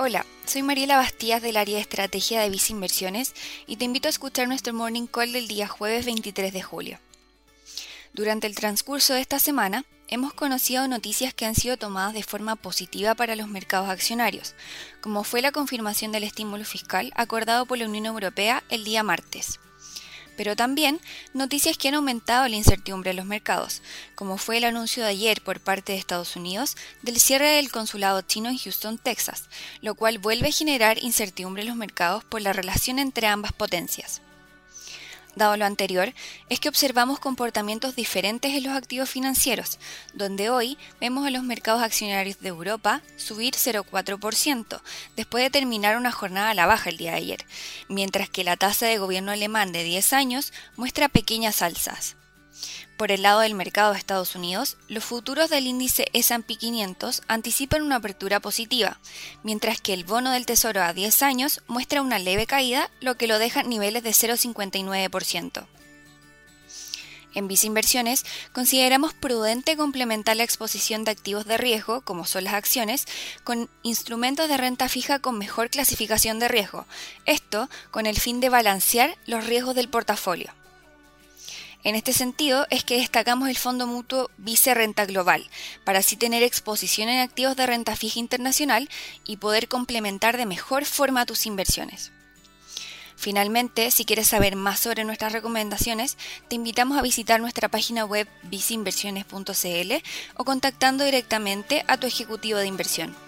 Hola, soy Mariela Bastías del área de estrategia de Visa Inversiones y te invito a escuchar nuestro morning call del día jueves 23 de julio. Durante el transcurso de esta semana, hemos conocido noticias que han sido tomadas de forma positiva para los mercados accionarios, como fue la confirmación del estímulo fiscal acordado por la Unión Europea el día martes pero también noticias que han aumentado la incertidumbre en los mercados, como fue el anuncio de ayer por parte de Estados Unidos del cierre del consulado chino en Houston, Texas, lo cual vuelve a generar incertidumbre en los mercados por la relación entre ambas potencias. Dado lo anterior, es que observamos comportamientos diferentes en los activos financieros, donde hoy vemos a los mercados accionarios de Europa subir 0,4%, después de terminar una jornada a la baja el día de ayer, mientras que la tasa de gobierno alemán de 10 años muestra pequeñas alzas. Por el lado del mercado de Estados Unidos, los futuros del índice SP 500 anticipan una apertura positiva, mientras que el bono del Tesoro a 10 años muestra una leve caída, lo que lo deja en niveles de 0,59%. En Visa Inversiones consideramos prudente complementar la exposición de activos de riesgo, como son las acciones, con instrumentos de renta fija con mejor clasificación de riesgo, esto con el fin de balancear los riesgos del portafolio. En este sentido es que destacamos el fondo mutuo Vice Renta Global, para así tener exposición en activos de renta fija internacional y poder complementar de mejor forma tus inversiones. Finalmente, si quieres saber más sobre nuestras recomendaciones, te invitamos a visitar nuestra página web viceinversiones.cl o contactando directamente a tu ejecutivo de inversión.